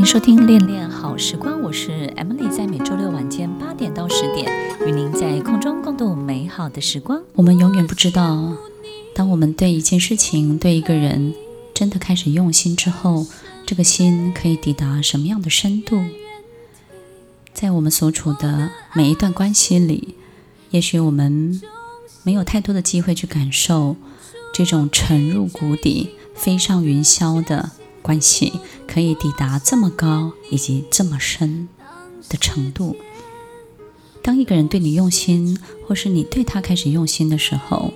迎收听《恋恋好时光》，我是 Emily，在每周六晚间八点到十点，与您在空中共度美好的时光。我们永远不知道，当我们对一件事情、对一个人真的开始用心之后，这个心可以抵达什么样的深度？在我们所处的每一段关系里，也许我们没有太多的机会去感受这种沉入谷底、飞上云霄的。关系可以抵达这么高以及这么深的程度。当一个人对你用心，或是你对他开始用心的时候，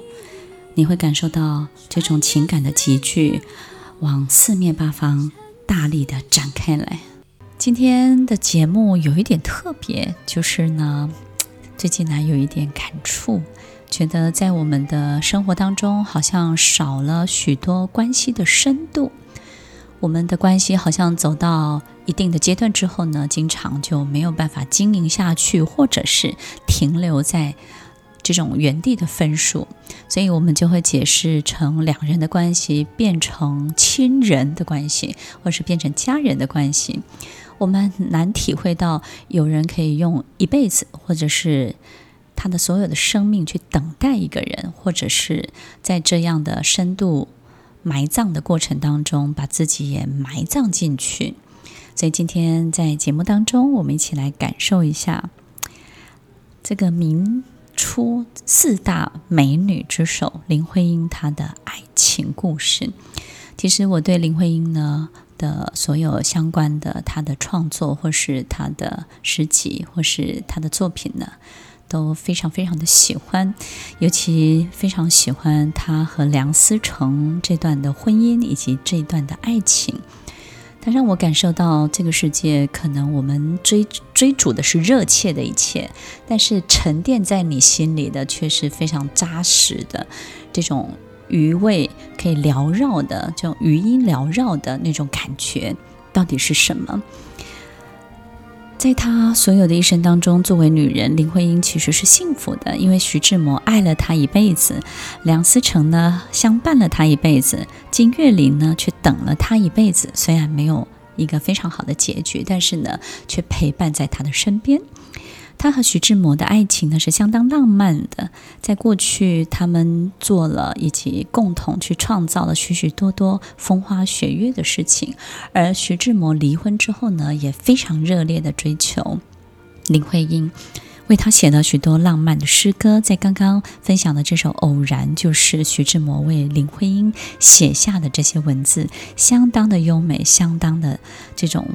你会感受到这种情感的集聚，往四面八方大力的展开来。今天的节目有一点特别，就是呢，最近呢有一点感触，觉得在我们的生活当中，好像少了许多关系的深度。我们的关系好像走到一定的阶段之后呢，经常就没有办法经营下去，或者是停留在这种原地的分数，所以我们就会解释成两人的关系变成亲人的关系，或是变成家人的关系。我们难体会到有人可以用一辈子，或者是他的所有的生命去等待一个人，或者是在这样的深度。埋葬的过程当中，把自己也埋葬进去。所以今天在节目当中，我们一起来感受一下这个明初四大美女之首林徽因她的爱情故事。其实我对林徽因呢的所有相关的她的创作，或是她的诗集，或是她的作品呢，都非常非常的喜欢，尤其非常喜欢他和梁思成这段的婚姻以及这一段的爱情。它让我感受到这个世界，可能我们追追逐的是热切的一切，但是沉淀在你心里的却是非常扎实的这种余味，可以缭绕的这种余音缭绕的那种感觉，到底是什么？在她所有的一生当中，作为女人，林徽因其实是幸福的，因为徐志摩爱了她一辈子，梁思成呢相伴了她一辈子，金岳霖呢却等了她一辈子。虽然没有一个非常好的结局，但是呢，却陪伴在她的身边。他和徐志摩的爱情呢是相当浪漫的，在过去他们做了以及共同去创造了许许多多风花雪月的事情，而徐志摩离婚之后呢，也非常热烈的追求林徽因，为他写了许多浪漫的诗歌。在刚刚分享的这首《偶然》，就是徐志摩为林徽因写下的这些文字，相当的优美，相当的这种。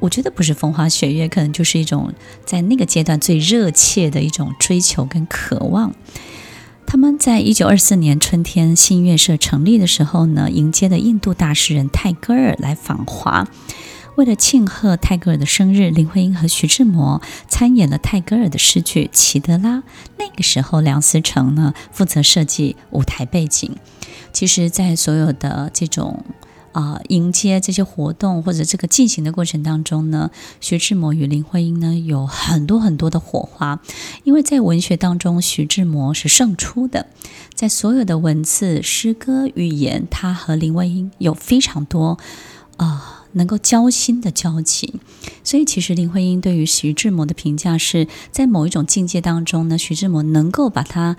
我觉得不是风花雪月，可能就是一种在那个阶段最热切的一种追求跟渴望。他们在一九二四年春天新月社成立的时候呢，迎接了印度大诗人泰戈尔来访华。为了庆贺泰戈尔的生日，林徽因和徐志摩参演了泰戈尔的诗句《齐德拉》。那个时候，梁思成呢负责设计舞台背景。其实，在所有的这种。啊、迎接这些活动或者这个进行的过程当中呢，徐志摩与林徽因呢有很多很多的火花，因为在文学当中，徐志摩是胜出的，在所有的文字、诗歌、语言，他和林徽因有非常多啊、能够交心的交情，所以其实林徽因对于徐志摩的评价是在某一种境界当中呢，徐志摩能够把他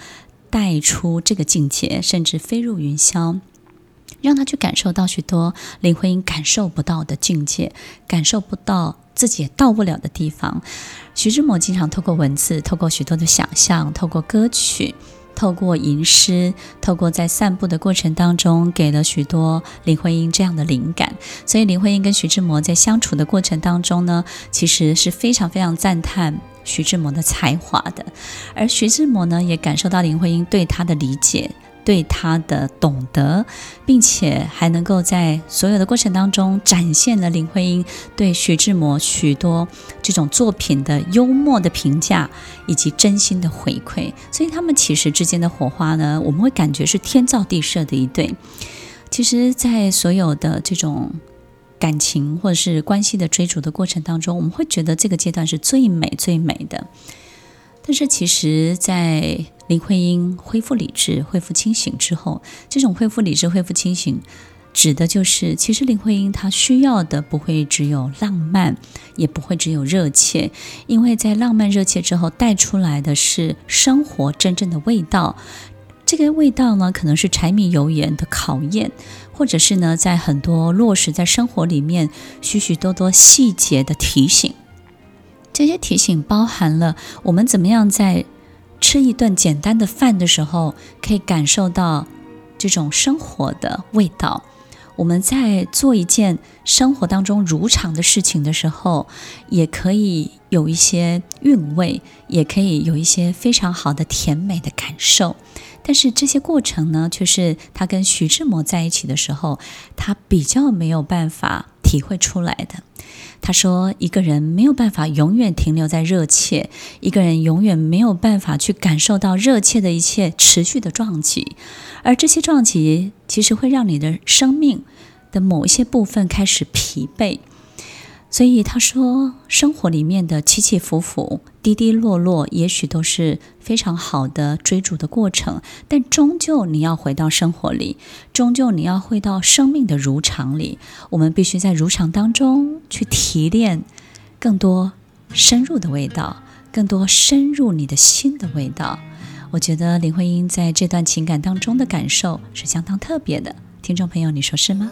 带出这个境界，甚至飞入云霄。让他去感受到许多林徽因感受不到的境界，感受不到自己也到不了的地方。徐志摩经常透过文字，透过许多的想象，透过歌曲，透过吟诗，透过在散步的过程当中，给了许多林徽因这样的灵感。所以林徽因跟徐志摩在相处的过程当中呢，其实是非常非常赞叹徐志摩的才华的，而徐志摩呢，也感受到林徽因对他的理解。对他的懂得，并且还能够在所有的过程当中展现了林徽因对徐志摩许多这种作品的幽默的评价以及真心的回馈，所以他们其实之间的火花呢，我们会感觉是天造地设的一对。其实，在所有的这种感情或者是关系的追逐的过程当中，我们会觉得这个阶段是最美最美的。但是，其实，在林徽因恢复理智、恢复清醒之后，这种恢复理智、恢复清醒，指的就是，其实林徽因她需要的不会只有浪漫，也不会只有热切，因为在浪漫热切之后带出来的是生活真正的味道。这个味道呢，可能是柴米油盐的考验，或者是呢，在很多落实在生活里面许许多多细节的提醒。这些提醒包含了我们怎么样在吃一顿简单的饭的时候，可以感受到这种生活的味道。我们在做一件生活当中如常的事情的时候，也可以有一些韵味，也可以有一些非常好的甜美的感受。但是这些过程呢，却是他跟徐志摩在一起的时候，他比较没有办法体会出来的。他说：“一个人没有办法永远停留在热切，一个人永远没有办法去感受到热切的一切持续的撞击，而这些撞击其实会让你的生命的某一些部分开始疲惫。”所以他说，生活里面的起起伏伏、滴滴落落，也许都是非常好的追逐的过程，但终究你要回到生活里，终究你要回到生命的如常里。我们必须在如常当中去提炼更多深入的味道，更多深入你的心的味道。我觉得林徽因在这段情感当中的感受是相当特别的，听众朋友，你说是吗？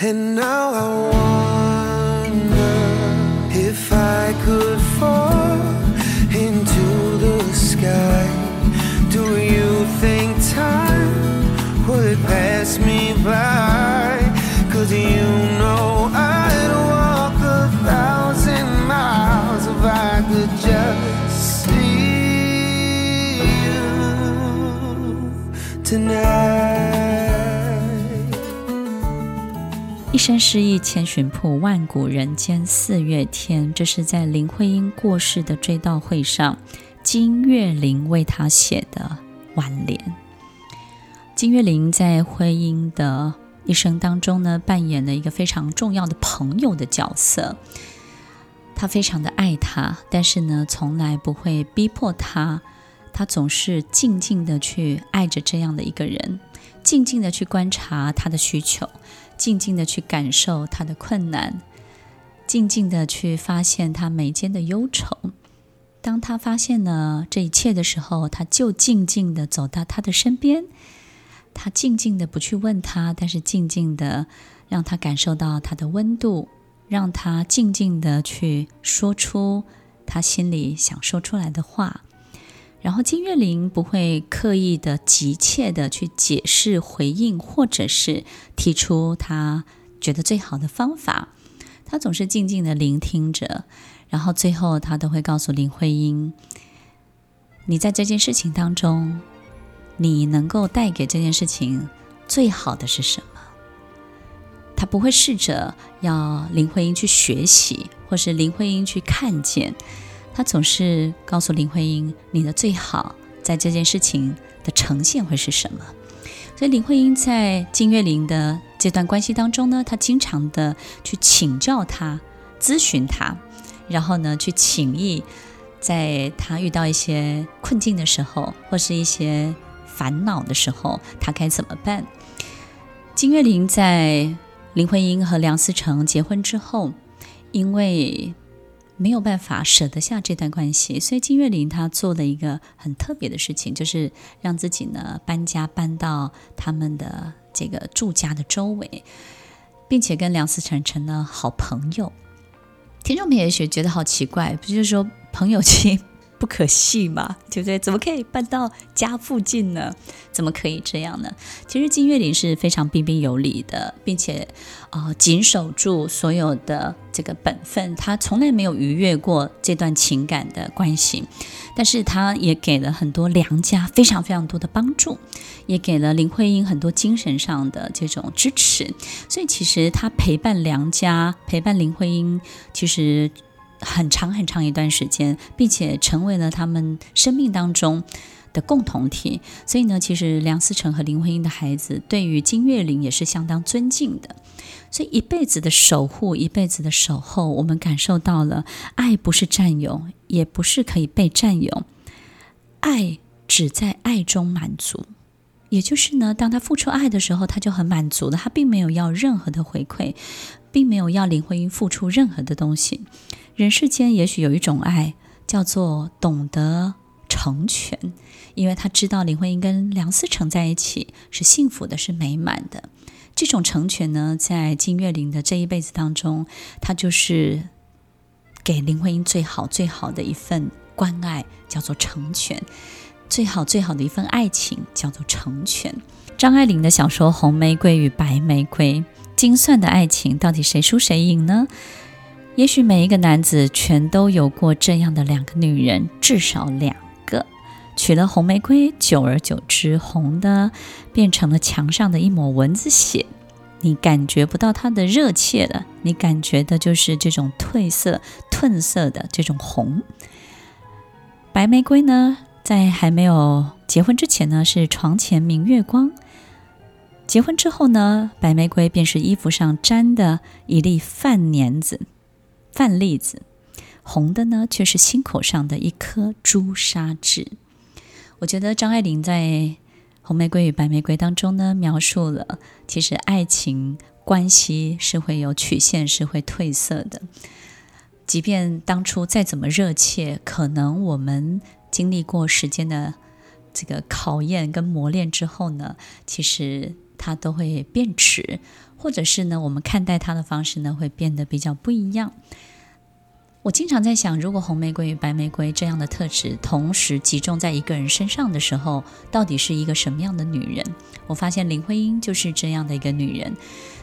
And now I want 一生诗意千寻瀑，万古人间四月天。这是在林徽因过世的追悼会上，金岳霖为她写的挽联。金岳霖在徽因的一生当中呢，扮演了一个非常重要的朋友的角色。他非常的爱她，但是呢，从来不会逼迫她。他总是静静的去爱着这样的一个人，静静的去观察他的需求，静静的去感受他的困难，静静的去发现他眉间的忧愁。当他发现了这一切的时候，他就静静的走到他的身边，他静静的不去问他，但是静静的让他感受到他的温度，让他静静的去说出他心里想说出来的话。然后金岳霖不会刻意的急切的去解释回应，或者是提出他觉得最好的方法，他总是静静的聆听着，然后最后他都会告诉林徽因：“你在这件事情当中，你能够带给这件事情最好的是什么？”他不会试着要林徽因去学习，或是林徽因去看见。他总是告诉林徽因：“你的最好在这件事情的呈现会是什么？”所以林徽因在金岳霖的这段关系当中呢，他经常的去请教他、咨询他，然后呢去请益，在他遇到一些困境的时候，或是一些烦恼的时候，他该怎么办？金岳霖在林徽因和梁思成结婚之后，因为没有办法舍得下这段关系，所以金岳霖他做了一个很特别的事情，就是让自己呢搬家搬到他们的这个住家的周围，并且跟梁思成成了好朋友。听众们也许觉得好奇怪，不就是说朋友其实不可信嘛，对不对？怎么可以搬到家附近呢？怎么可以这样呢？其实金岳霖是非常彬彬有礼的，并且啊、呃，谨守住所有的这个本分，他从来没有逾越过这段情感的关系。但是他也给了很多梁家非常非常多的帮助，也给了林徽因很多精神上的这种支持。所以其实他陪伴梁家，陪伴林徽因，其实。很长很长一段时间，并且成为了他们生命当中的共同体。所以呢，其实梁思成和林徽因的孩子对于金岳霖也是相当尊敬的。所以一辈子的守护，一辈子的守候，我们感受到了爱不是占有，也不是可以被占有，爱只在爱中满足。也就是呢，当他付出爱的时候，他就很满足的，他并没有要任何的回馈，并没有要林徽因付出任何的东西。人世间也许有一种爱，叫做懂得成全，因为他知道林徽因跟梁思成在一起是幸福的，是美满的。这种成全呢，在金岳霖的这一辈子当中，他就是给林徽因最好最好的一份关爱，叫做成全；最好最好的一份爱情，叫做成全。张爱玲的小说《红玫瑰与白玫瑰》，精算的爱情，到底谁输谁赢呢？也许每一个男子全都有过这样的两个女人，至少两个。娶了红玫瑰，久而久之，红的变成了墙上的一抹蚊子血，你感觉不到它的热切了，你感觉的就是这种褪色、褪色的这种红。白玫瑰呢，在还没有结婚之前呢，是床前明月光；结婚之后呢，白玫瑰便是衣服上粘的一粒饭粘子。饭粒子，红的呢，却是心口上的一颗朱砂痣。我觉得张爱玲在《红玫瑰与白玫瑰》当中呢，描述了其实爱情关系是会有曲线，是会褪色的。即便当初再怎么热切，可能我们经历过时间的这个考验跟磨练之后呢，其实它都会变迟，或者是呢，我们看待它的方式呢，会变得比较不一样。我经常在想，如果红玫瑰与白玫瑰这样的特质同时集中在一个人身上的时候，到底是一个什么样的女人？我发现林徽因就是这样的一个女人，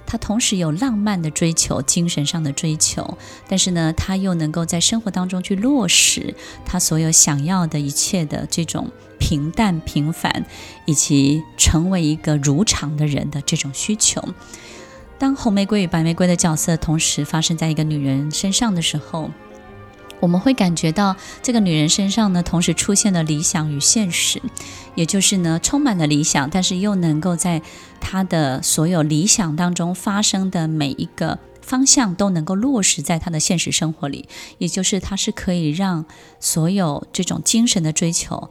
她同时有浪漫的追求、精神上的追求，但是呢，她又能够在生活当中去落实她所有想要的一切的这种平淡、平凡，以及成为一个如常的人的这种需求。当红玫瑰与白玫瑰的角色同时发生在一个女人身上的时候，我们会感觉到这个女人身上呢，同时出现了理想与现实，也就是呢，充满了理想，但是又能够在她的所有理想当中发生的每一个方向都能够落实在她的现实生活里，也就是她是可以让所有这种精神的追求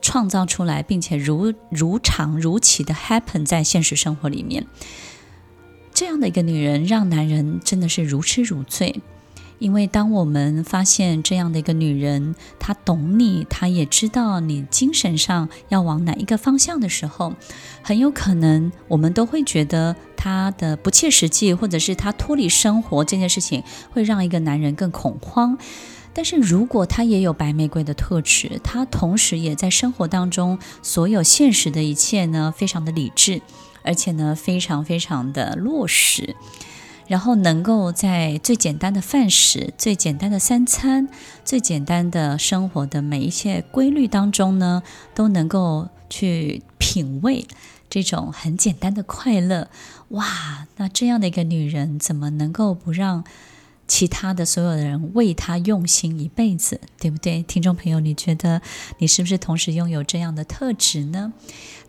创造出来，并且如如常如期的 happen 在现实生活里面。这样的一个女人，让男人真的是如痴如醉。因为当我们发现这样的一个女人，她懂你，她也知道你精神上要往哪一个方向的时候，很有可能我们都会觉得她的不切实际，或者是她脱离生活这件事情会让一个男人更恐慌。但是如果她也有白玫瑰的特质，她同时也在生活当中所有现实的一切呢，非常的理智，而且呢，非常非常的落实。然后能够在最简单的饭食、最简单的三餐、最简单的生活的每一些规律当中呢，都能够去品味这种很简单的快乐。哇，那这样的一个女人，怎么能够不让其他的所有的人为她用心一辈子？对不对？听众朋友，你觉得你是不是同时拥有这样的特质呢？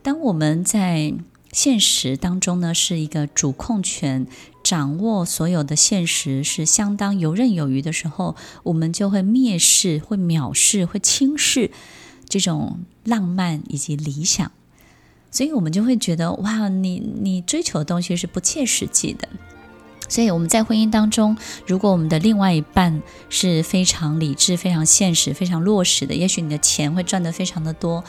当我们在现实当中呢，是一个主控权。掌握所有的现实是相当游刃有余的时候，我们就会蔑视、会藐视、会轻视这种浪漫以及理想，所以我们就会觉得哇，你你追求的东西是不切实际的。所以我们在婚姻当中，如果我们的另外一半是非常理智、非常现实、非常落实的，也许你的钱会赚得非常的多。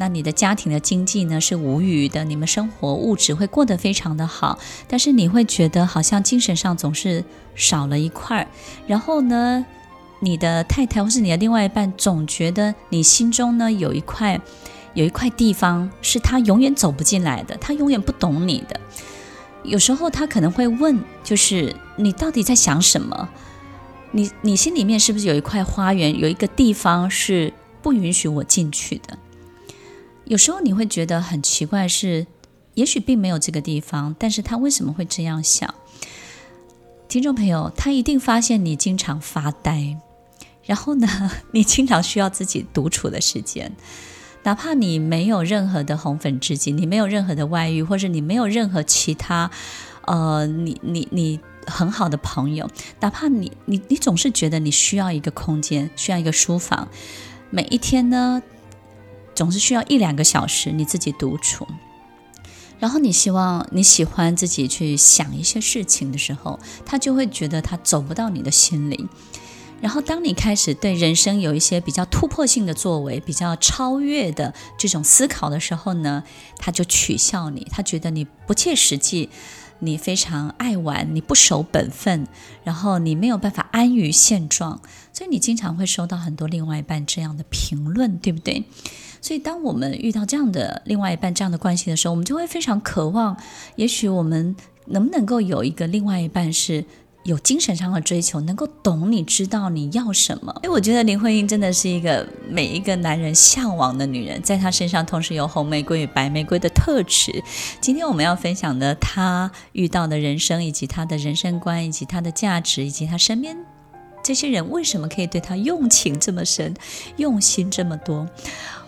那你的家庭的经济呢，是无虞的，你们生活物质会过得非常的好，但是你会觉得好像精神上总是少了一块，然后呢，你的太太或是你的另外一半总觉得你心中呢有一块有一块地方是他永远走不进来的，他永远不懂你的。有时候他可能会问，就是你到底在想什么？你你心里面是不是有一块花园，有一个地方是不允许我进去的？有时候你会觉得很奇怪，是也许并没有这个地方，但是他为什么会这样想？听众朋友，他一定发现你经常发呆，然后呢，你经常需要自己独处的时间。哪怕你没有任何的红粉知己，你没有任何的外遇，或者你没有任何其他，呃，你你你很好的朋友，哪怕你你你总是觉得你需要一个空间，需要一个书房，每一天呢，总是需要一两个小时你自己独处，然后你希望你喜欢自己去想一些事情的时候，他就会觉得他走不到你的心里。然后，当你开始对人生有一些比较突破性的作为、比较超越的这种思考的时候呢，他就取笑你，他觉得你不切实际，你非常爱玩，你不守本分，然后你没有办法安于现状，所以你经常会收到很多另外一半这样的评论，对不对？所以，当我们遇到这样的另外一半这样的关系的时候，我们就会非常渴望，也许我们能不能够有一个另外一半是。有精神上的追求，能够懂你，知道你要什么。所以我觉得林徽因真的是一个每一个男人向往的女人，在她身上同时有红玫瑰与白玫瑰的特质。今天我们要分享的，她遇到的人生，以及她的人生观，以及她的价值，以及她身边这些人为什么可以对他用情这么深，用心这么多。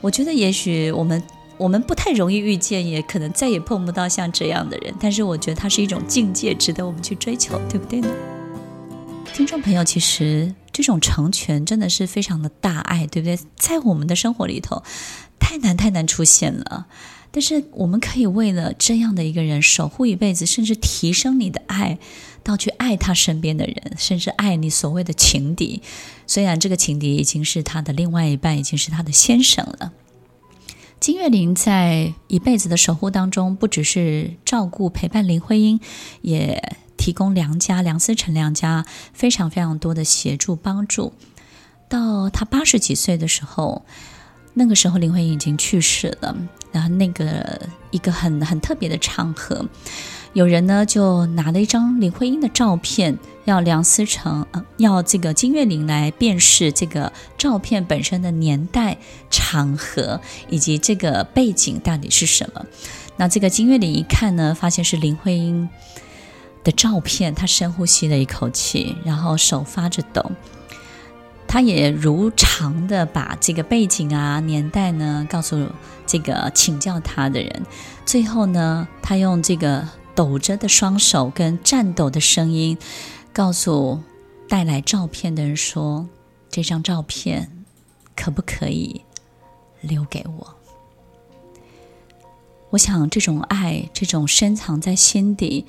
我觉得也许我们。我们不太容易遇见，也可能再也碰不到像这样的人。但是我觉得它是一种境界，值得我们去追求，对不对呢？听众朋友，其实这种成全真的是非常的大爱，对不对？在我们的生活里头，太难太难出现了。但是我们可以为了这样的一个人守护一辈子，甚至提升你的爱，到去爱他身边的人，甚至爱你所谓的情敌。虽然这个情敌已经是他的另外一半，已经是他的先生了。金岳霖在一辈子的守护当中，不只是照顾陪伴林徽因，也提供梁家梁思成梁家非常非常多的协助帮助。到他八十几岁的时候，那个时候林徽因已经去世了。然后那个一个很很特别的场合，有人呢就拿了一张林徽因的照片。要梁思成，呃，要这个金岳霖来辨识这个照片本身的年代、场合以及这个背景到底是什么。那这个金岳霖一看呢，发现是林徽因的照片，他深呼吸了一口气，然后手发着抖。他也如常的把这个背景啊、年代呢告诉这个请教他的人。最后呢，他用这个抖着的双手跟颤抖的声音。告诉带来照片的人说：“这张照片可不可以留给我？”我想，这种爱，这种深藏在心底，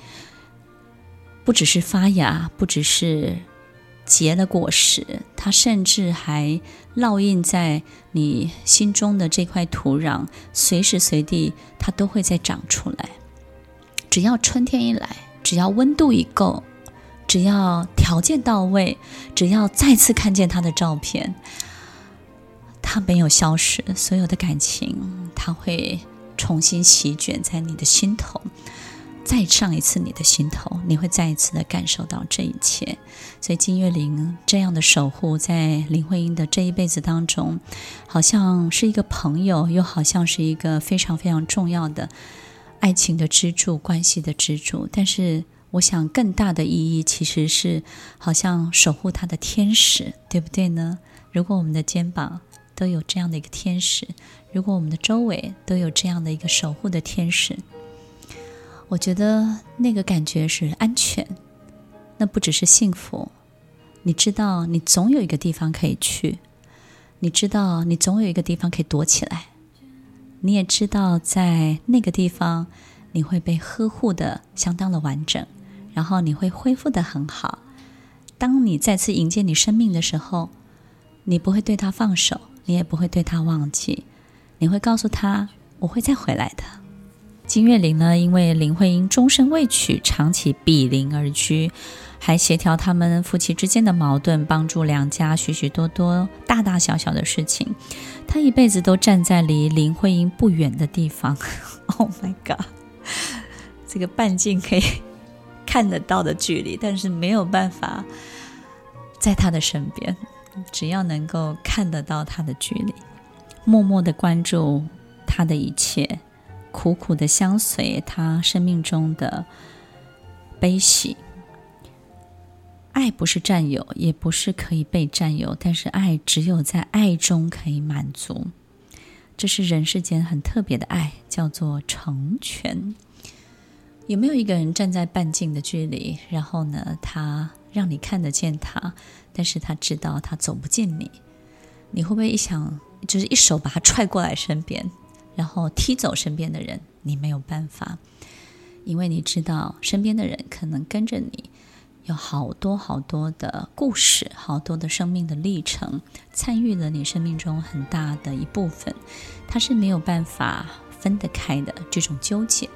不只是发芽，不只是结了果实，它甚至还烙印在你心中的这块土壤，随时随地它都会再长出来。只要春天一来，只要温度一够。只要条件到位，只要再次看见他的照片，他没有消失，所有的感情他会重新席卷在你的心头，再上一次你的心头，你会再一次的感受到这一切。所以金岳霖这样的守护，在林徽因的这一辈子当中，好像是一个朋友，又好像是一个非常非常重要的爱情的支柱、关系的支柱，但是。我想，更大的意义其实是，好像守护他的天使，对不对呢？如果我们的肩膀都有这样的一个天使，如果我们的周围都有这样的一个守护的天使，我觉得那个感觉是安全，那不只是幸福。你知道，你总有一个地方可以去；你知道，你总有一个地方可以躲起来；你也知道，在那个地方，你会被呵护的相当的完整。然后你会恢复的很好。当你再次迎接你生命的时候，你不会对他放手，你也不会对他忘记，你会告诉他：“我会再回来的。”金岳霖呢，因为林徽因终身未娶，长期比邻而居，还协调他们夫妻之间的矛盾，帮助两家许许多多大大小小的事情。他一辈子都站在离林徽因不远的地方。Oh my god！这个半径可以看得到的距离，但是没有办法在他的身边。只要能够看得到他的距离，默默的关注他的一切，苦苦的相随他生命中的悲喜。爱不是占有，也不是可以被占有，但是爱只有在爱中可以满足。这是人世间很特别的爱，叫做成全。有没有一个人站在半径的距离，然后呢，他让你看得见他，但是他知道他走不进你？你会不会一想，就是一手把他踹过来身边，然后踢走身边的人？你没有办法，因为你知道身边的人可能跟着你。有好多好多的故事，好多的生命的历程，参与了你生命中很大的一部分，它是没有办法分得开的这种纠结。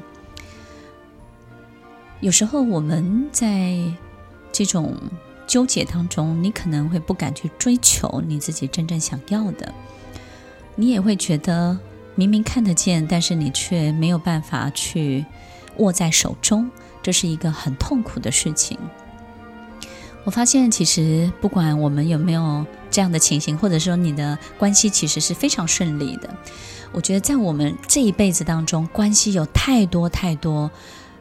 有时候我们在这种纠结当中，你可能会不敢去追求你自己真正想要的，你也会觉得明明看得见，但是你却没有办法去握在手中，这是一个很痛苦的事情。我发现，其实不管我们有没有这样的情形，或者说你的关系其实是非常顺利的。我觉得在我们这一辈子当中，关系有太多太多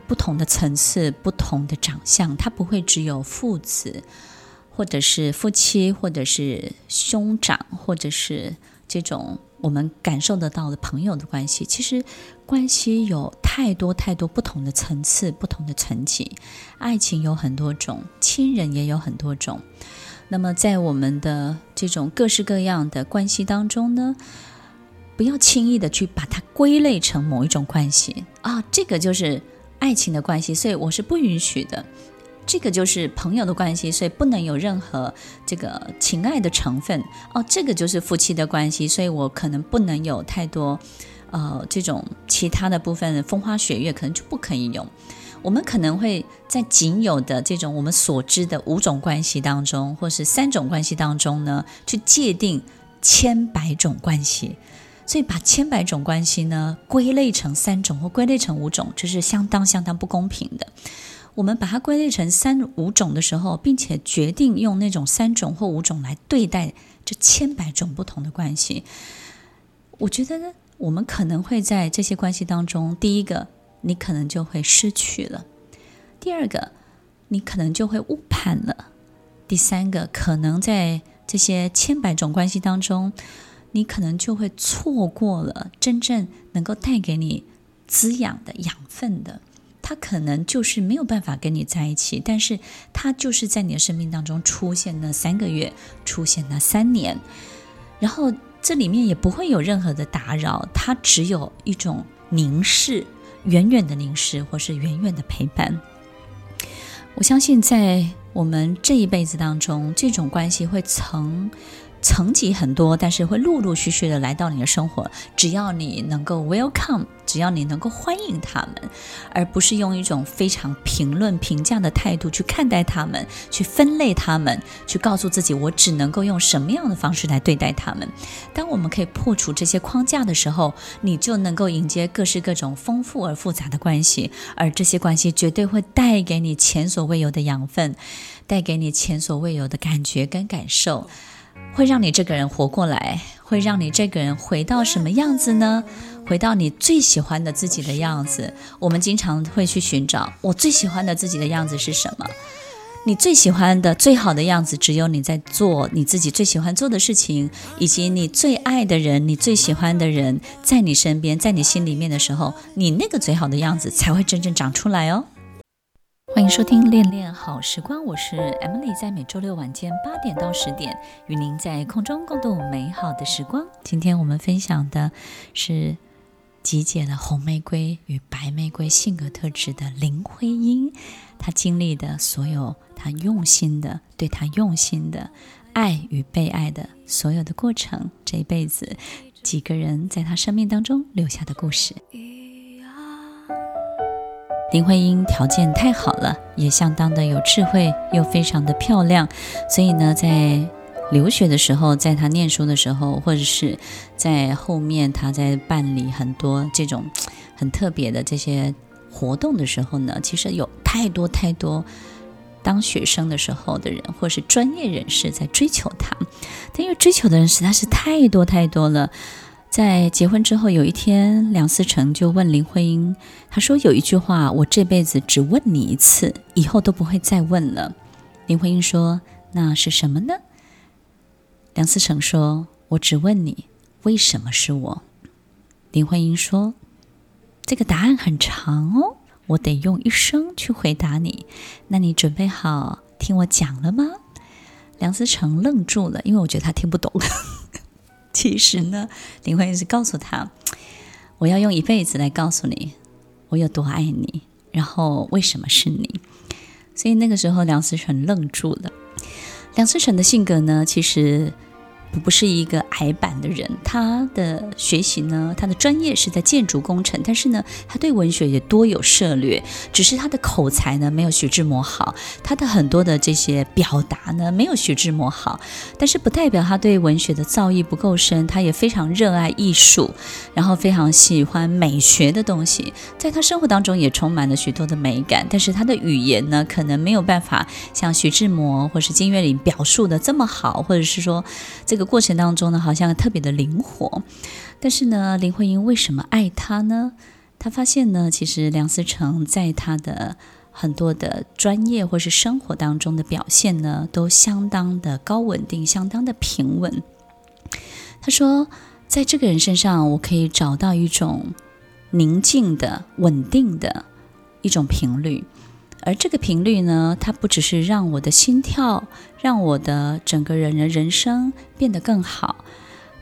不同的层次、不同的长相，它不会只有父子，或者是夫妻，或者是兄长，或者是这种。我们感受得到的朋友的关系，其实关系有太多太多不同的层次、不同的层级。爱情有很多种，亲人也有很多种。那么，在我们的这种各式各样的关系当中呢，不要轻易的去把它归类成某一种关系啊，这个就是爱情的关系，所以我是不允许的。这个就是朋友的关系，所以不能有任何这个情爱的成分哦。这个就是夫妻的关系，所以我可能不能有太多，呃，这种其他的部分风花雪月，可能就不可以有。我们可能会在仅有的这种我们所知的五种关系当中，或是三种关系当中呢，去界定千百种关系。所以把千百种关系呢归类成三种或归类成五种，这是相当相当不公平的。我们把它归类成三五种的时候，并且决定用那种三种或五种来对待这千百种不同的关系，我觉得呢，我们可能会在这些关系当中，第一个，你可能就会失去了；第二个，你可能就会误判了；第三个，可能在这些千百种关系当中，你可能就会错过了真正能够带给你滋养的养分的。他可能就是没有办法跟你在一起，但是他就是在你的生命当中出现了三个月，出现了三年，然后这里面也不会有任何的打扰，他只有一种凝视，远远的凝视，或是远远的陪伴。我相信在我们这一辈子当中，这种关系会层层级很多，但是会陆陆续续的来到你的生活，只要你能够 welcome。只要你能够欢迎他们，而不是用一种非常评论、评价的态度去看待他们，去分类他们，去告诉自己我只能够用什么样的方式来对待他们。当我们可以破除这些框架的时候，你就能够迎接各式各种丰富而复杂的关系，而这些关系绝对会带给你前所未有的养分，带给你前所未有的感觉跟感受，会让你这个人活过来，会让你这个人回到什么样子呢？回到你最喜欢的自己的样子，我们经常会去寻找我最喜欢的自己的样子是什么？你最喜欢的最好的样子，只有你在做你自己最喜欢做的事情，以及你最爱的人、你最喜欢的人在你身边，在你心里面的时候，你那个最好的样子才会真正长出来哦。欢迎收听《恋恋好时光》，我是 Emily，在每周六晚间八点到十点，与您在空中共度美好的时光。今天我们分享的是。集结了红玫瑰与白玫瑰性格特质的林徽因，她经历的所有，她用心的对她用心的爱与被爱的所有的过程，这一辈子几个人在她生命当中留下的故事。林徽因条件太好了，也相当的有智慧，又非常的漂亮，所以呢，在留学的时候，在她念书的时候，或者是在后面她在办理很多这种很特别的这些活动的时候呢，其实有太多太多当学生的时候的人，或是专业人士在追求她，但因为追求的人实在是太多太多了。在结婚之后，有一天，梁思成就问林徽因：“他说有一句话，我这辈子只问你一次，以后都不会再问了。”林徽因说：“那是什么呢？”梁思成说：“我只问你，为什么是我？”林徽因说：“这个答案很长哦，我得用一生去回答你。那你准备好听我讲了吗？”梁思成愣住了，因为我觉得他听不懂。其实呢，林徽因是告诉他：“我要用一辈子来告诉你，我有多爱你，然后为什么是你。”所以那个时候，梁思成愣住了。梁思成的性格呢，其实。不是一个矮板的人，他的学习呢，他的专业是在建筑工程，但是呢，他对文学也多有涉猎，只是他的口才呢没有徐志摩好，他的很多的这些表达呢没有徐志摩好，但是不代表他对文学的造诣不够深，他也非常热爱艺术，然后非常喜欢美学的东西，在他生活当中也充满了许多的美感，但是他的语言呢，可能没有办法像徐志摩或是金岳霖表述的这么好，或者是说这这个。过程当中呢，好像特别的灵活，但是呢，林徽因为什么爱他呢？他发现呢，其实梁思成在他的很多的专业或是生活当中的表现呢，都相当的高稳定，相当的平稳。他说，在这个人身上，我可以找到一种宁静的、稳定的一种频率。而这个频率呢，它不只是让我的心跳，让我的整个人的人生变得更好，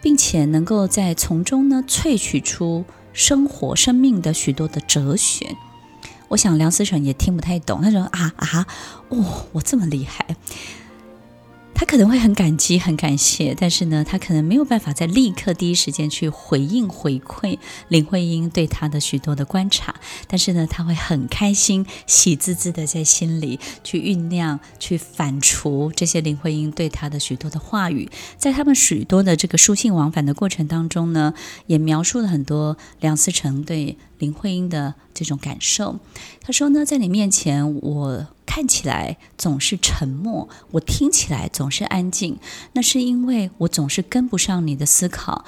并且能够在从中呢萃取出生活、生命的许多的哲学。我想梁思成也听不太懂，他说啊啊，哦，我这么厉害。他可能会很感激、很感谢，但是呢，他可能没有办法在立刻第一时间去回应、回馈林徽因对他的许多的观察。但是呢，他会很开心、喜滋滋的在心里去酝酿、去反刍这些林徽因对他的许多的话语。在他们许多的这个书信往返的过程当中呢，也描述了很多梁思成对林徽因的这种感受。他说呢，在你面前，我。看起来总是沉默，我听起来总是安静，那是因为我总是跟不上你的思考，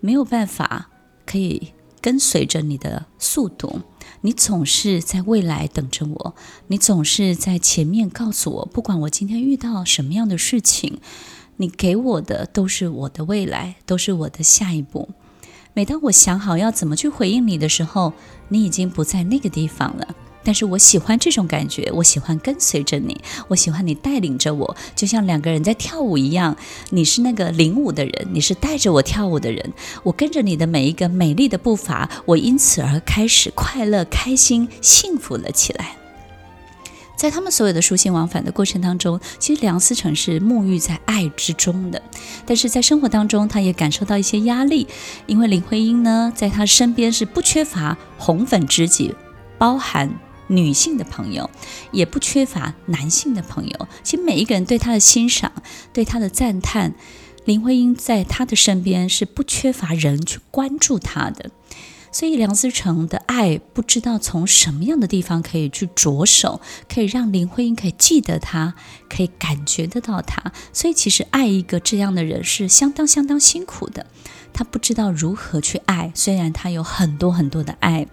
没有办法可以跟随着你的速度。你总是在未来等着我，你总是在前面告诉我，不管我今天遇到什么样的事情，你给我的都是我的未来，都是我的下一步。每当我想好要怎么去回应你的时候，你已经不在那个地方了。但是我喜欢这种感觉，我喜欢跟随着你，我喜欢你带领着我，就像两个人在跳舞一样。你是那个领舞的人，你是带着我跳舞的人，我跟着你的每一个美丽的步伐，我因此而开始快乐、开心、幸福了起来。在他们所有的书信往返的过程当中，其实梁思成是沐浴在爱之中的，但是在生活当中，他也感受到一些压力，因为林徽因呢，在他身边是不缺乏红粉知己，包含。女性的朋友也不缺乏，男性的朋友，其实每一个人对他的欣赏，对他的赞叹，林徽因在他的身边是不缺乏人去关注他的，所以梁思成的爱不知道从什么样的地方可以去着手，可以让林徽因可以记得他，可以感觉得到他，所以其实爱一个这样的人是相当相当辛苦的，他不知道如何去爱，虽然他有很多很多的爱。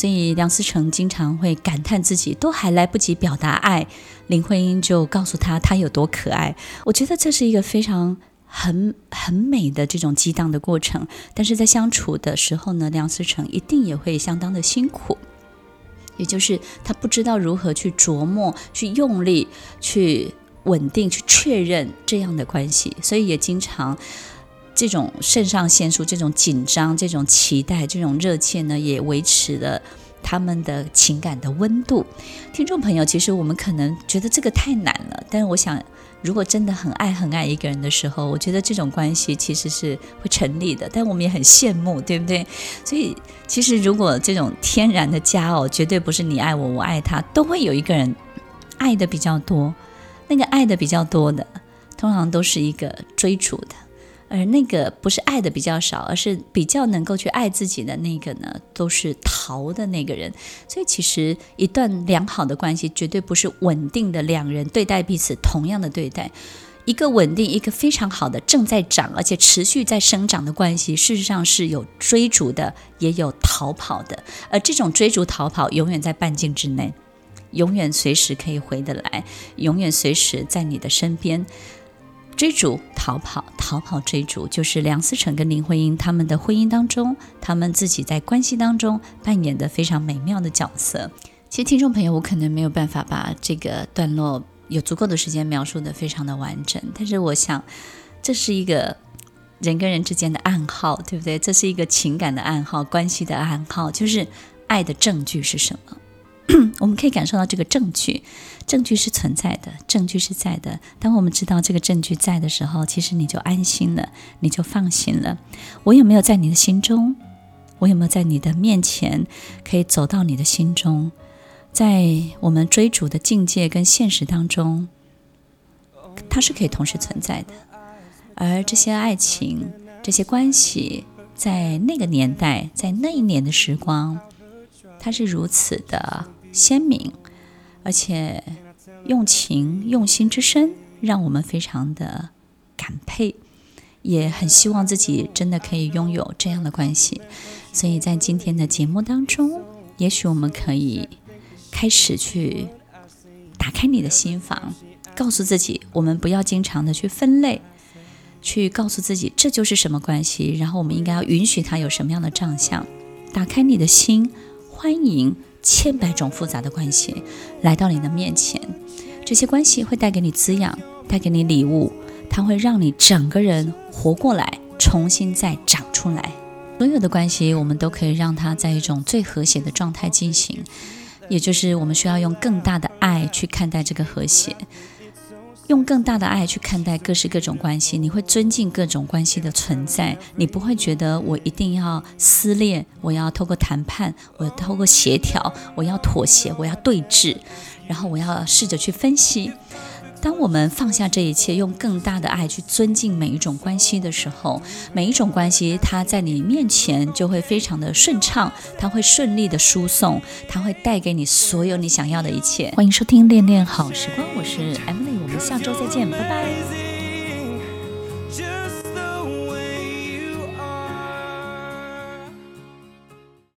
所以梁思成经常会感叹自己都还来不及表达爱，林徽因就告诉他他有多可爱。我觉得这是一个非常很很美的这种激荡的过程。但是在相处的时候呢，梁思成一定也会相当的辛苦，也就是他不知道如何去琢磨、去用力、去稳定、去确认这样的关系，所以也经常。这种肾上腺素，这种紧张，这种期待，这种热切呢，也维持了他们的情感的温度。听众朋友，其实我们可能觉得这个太难了，但是我想如果真的很爱很爱一个人的时候，我觉得这种关系其实是会成立的。但我们也很羡慕，对不对？所以其实如果这种天然的佳偶，绝对不是你爱我，我爱他，都会有一个人爱的比较多。那个爱的比较多的，通常都是一个追逐的。而那个不是爱的比较少，而是比较能够去爱自己的那个呢，都是逃的那个人。所以其实一段良好的关系，绝对不是稳定的两人对待彼此同样的对待。一个稳定、一个非常好的正在长而且持续在生长的关系，事实上是有追逐的，也有逃跑的。而这种追逐逃跑，永远在半径之内，永远随时可以回得来，永远随时在你的身边。追逐、逃跑、逃跑、追逐，就是梁思成跟林徽因他们的婚姻当中，他们自己在关系当中扮演的非常美妙的角色。其实，听众朋友，我可能没有办法把这个段落有足够的时间描述的非常的完整，但是我想，这是一个人跟人之间的暗号，对不对？这是一个情感的暗号，关系的暗号，就是爱的证据是什么？我们可以感受到这个证据，证据是存在的，证据是在的。当我们知道这个证据在的时候，其实你就安心了，你就放心了。我有没有在你的心中？我有没有在你的面前可以走到你的心中？在我们追逐的境界跟现实当中，它是可以同时存在的。而这些爱情、这些关系，在那个年代，在那一年的时光，它是如此的。鲜明，而且用情用心之深，让我们非常的感佩，也很希望自己真的可以拥有这样的关系。所以在今天的节目当中，也许我们可以开始去打开你的心房，告诉自己，我们不要经常的去分类，去告诉自己这就是什么关系，然后我们应该要允许它有什么样的长相。打开你的心，欢迎。千百种复杂的关系来到你的面前，这些关系会带给你滋养，带给你礼物，它会让你整个人活过来，重新再长出来。所有的关系，我们都可以让它在一种最和谐的状态进行，也就是我们需要用更大的爱去看待这个和谐。用更大的爱去看待各式各种关系，你会尊敬各种关系的存在，你不会觉得我一定要撕裂，我要透过谈判，我要透过协调，我要妥协，我要对峙，然后我要试着去分析。当我们放下这一切，用更大的爱去尊敬每一种关系的时候，每一种关系它在你面前就会非常的顺畅，它会顺利的输送，它会带给你所有你想要的一切。欢迎收听《恋恋好时光》，我是 Emily，我们下周再见，拜拜。